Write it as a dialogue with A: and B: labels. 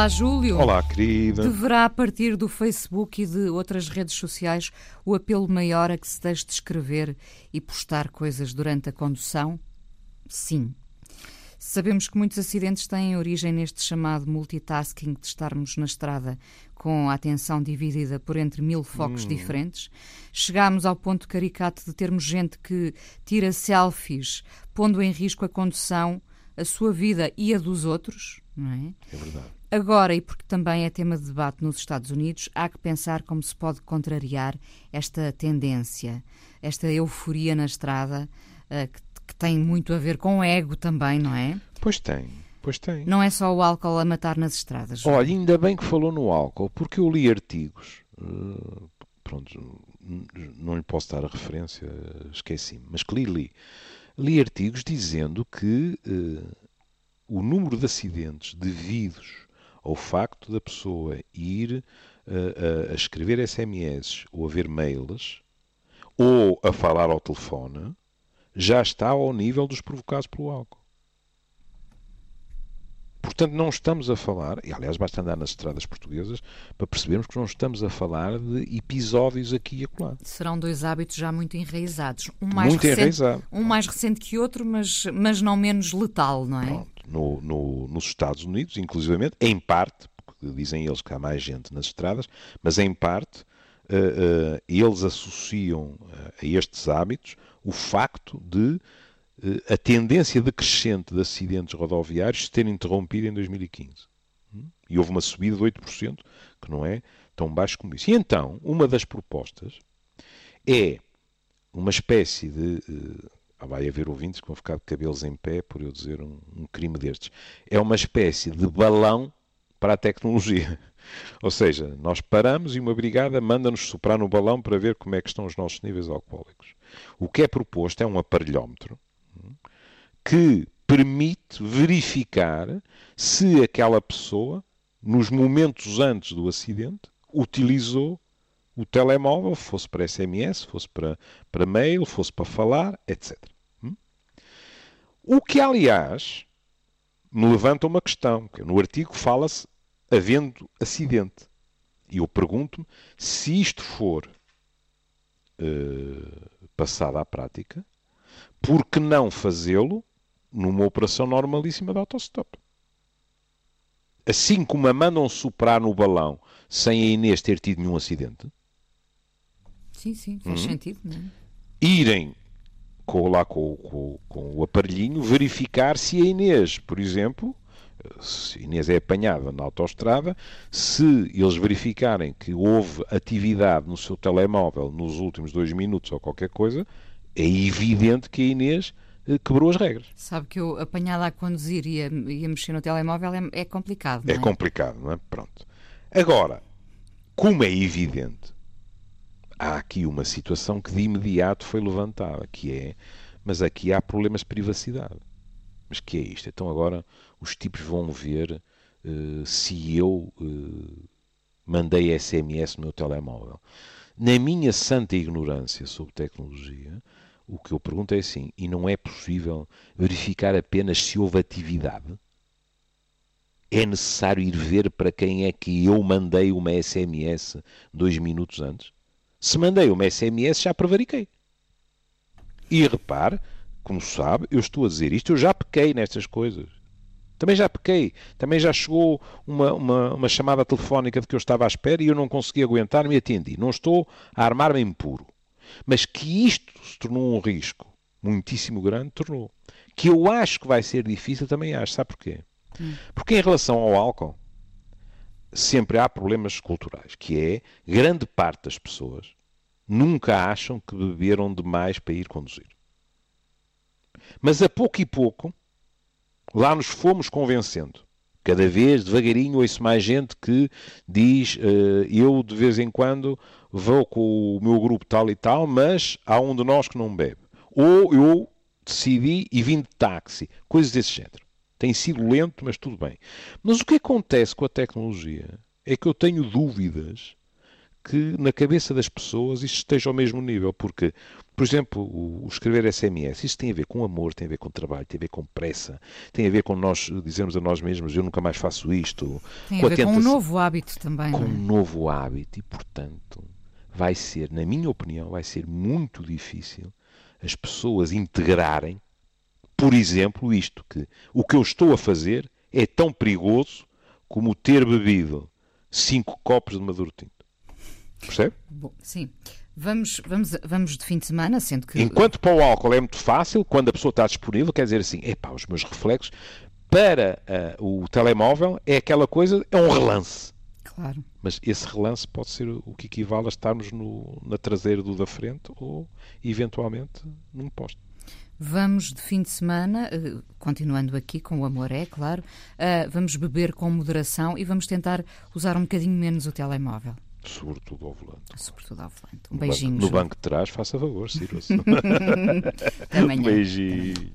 A: Olá, Júlio.
B: Olá, querida.
A: Deverá, a partir do Facebook e de outras redes sociais, o apelo maior a que se deixe de escrever e postar coisas durante a condução? Sim. Sabemos que muitos acidentes têm origem neste chamado multitasking de estarmos na estrada com a atenção dividida por entre mil focos hum. diferentes. Chegámos ao ponto caricato de termos gente que tira selfies, pondo em risco a condução, a sua vida e a dos outros, não é?
B: É verdade.
A: Agora, e porque também é tema de debate nos Estados Unidos, há que pensar como se pode contrariar esta tendência, esta euforia na estrada, uh, que, que tem muito a ver com o ego também, não é?
B: Pois tem. Pois tem.
A: Não é só o álcool a matar nas estradas.
B: Olha, ainda bem que falou no álcool, porque eu li artigos. Uh, pronto, não lhe posso dar a referência, esqueci-me, mas que li, li. Li artigos dizendo que uh, o número de acidentes devidos ao facto da pessoa ir uh, a escrever SMS ou a ver mails ou a falar ao telefone já está ao nível dos provocados pelo álcool. Portanto, não estamos a falar, e aliás basta andar nas estradas portuguesas para percebermos que não estamos a falar de episódios aqui e acolá.
A: Serão dois hábitos já muito enraizados. Um mais,
B: muito
A: recente,
B: enraizado.
A: um mais recente que outro, mas, mas não menos letal, não é?
B: Pronto. No, no, nos Estados Unidos, inclusivamente, em parte, porque dizem eles que há mais gente nas estradas, mas em parte uh, uh, eles associam uh, a estes hábitos o facto de a tendência decrescente de acidentes rodoviários se ter interrompido em 2015. Hum? E houve uma subida de 8%, que não é tão baixo como isso. E então, uma das propostas é uma espécie de. Ah, vai haver ouvintes que vão ficar de cabelos em pé por eu dizer um, um crime destes. É uma espécie de balão para a tecnologia. Ou seja, nós paramos e uma brigada manda-nos soprar no balão para ver como é que estão os nossos níveis alcoólicos. O que é proposto é um aparelhómetro que permite verificar se aquela pessoa, nos momentos antes do acidente, utilizou o telemóvel, fosse para SMS, fosse para, para mail, fosse para falar, etc. Hum? O que, aliás, me levanta uma questão, que no artigo fala-se havendo acidente. E eu pergunto-me se isto for uh, passado à prática, por que não fazê-lo numa operação normalíssima de autostop? Assim como a mandam soprar no balão sem a Inês ter tido nenhum acidente.
A: Sim, sim, faz hum, sentido, não é?
B: Irem com, lá com, com, com o aparelhinho verificar se a Inês, por exemplo, se Inês é apanhada na autoestrada, se eles verificarem que houve atividade no seu telemóvel nos últimos dois minutos ou qualquer coisa, é evidente que a Inês quebrou as regras.
A: Sabe que eu, apanhada a conduzir e a, e a mexer no telemóvel, é, é complicado,
B: é? É complicado, não é? Pronto. Agora, como é evidente, há aqui uma situação que de imediato foi levantada, que é, mas aqui há problemas de privacidade. Mas que é isto? Então agora os tipos vão ver uh, se eu uh, mandei SMS no meu telemóvel. Na minha santa ignorância sobre tecnologia, o que eu pergunto é assim: e não é possível verificar apenas se houve atividade? É necessário ir ver para quem é que eu mandei uma SMS dois minutos antes? Se mandei uma SMS, já prevariquei. E repare, como sabe, eu estou a dizer isto, eu já pequei nestas coisas. Também já pequei. Também já chegou uma, uma, uma, chamada telefónica de que eu estava à espera e eu não consegui aguentar-me e atendi. Não estou a armar-me em puro. Mas que isto se tornou um risco muitíssimo grande, tornou. Que eu acho que vai ser difícil, também acho. Sabe porquê? Hum. Porque em relação ao álcool, sempre há problemas culturais, que é grande parte das pessoas nunca acham que beberam demais para ir conduzir. Mas a pouco e pouco Lá nos fomos convencendo. Cada vez, devagarinho, ouço mais gente que diz: uh, Eu de vez em quando vou com o meu grupo tal e tal, mas há um de nós que não bebe. Ou eu decidi e vim de táxi. Coisas desse género. Tem sido lento, mas tudo bem. Mas o que acontece com a tecnologia é que eu tenho dúvidas que na cabeça das pessoas isto esteja ao mesmo nível, porque, por exemplo, o, o, escrever SMS, isso tem a ver com amor, tem a ver com trabalho, tem a ver com pressa, tem a ver com nós dizermos a nós mesmos eu nunca mais faço isto.
A: Tem a ver com um novo hábito também.
B: Com
A: é?
B: um novo hábito e, portanto, vai ser, na minha opinião, vai ser muito difícil as pessoas integrarem, por exemplo, isto, que o que eu estou a fazer é tão perigoso como ter bebido cinco copos de maduro tinto. Percebe?
A: Bom, sim. Vamos, vamos, vamos de fim de semana, sendo que.
B: Enquanto para o álcool é muito fácil, quando a pessoa está disponível, quer dizer assim, epá, os meus reflexos. Para uh, o telemóvel é aquela coisa, é um relance.
A: Claro.
B: Mas esse relance pode ser o que equivale a estarmos no, na traseira do da frente ou, eventualmente, num posto.
A: Vamos de fim de semana, eh, continuando aqui com o amor, é claro, uh, vamos beber com moderação e vamos tentar usar um bocadinho menos o telemóvel.
B: Sobretudo ao volante.
A: Sobretudo ao volante. Um beijinho.
B: No banco, no banco de trás, faça favor, sirva-se. Um beijinho.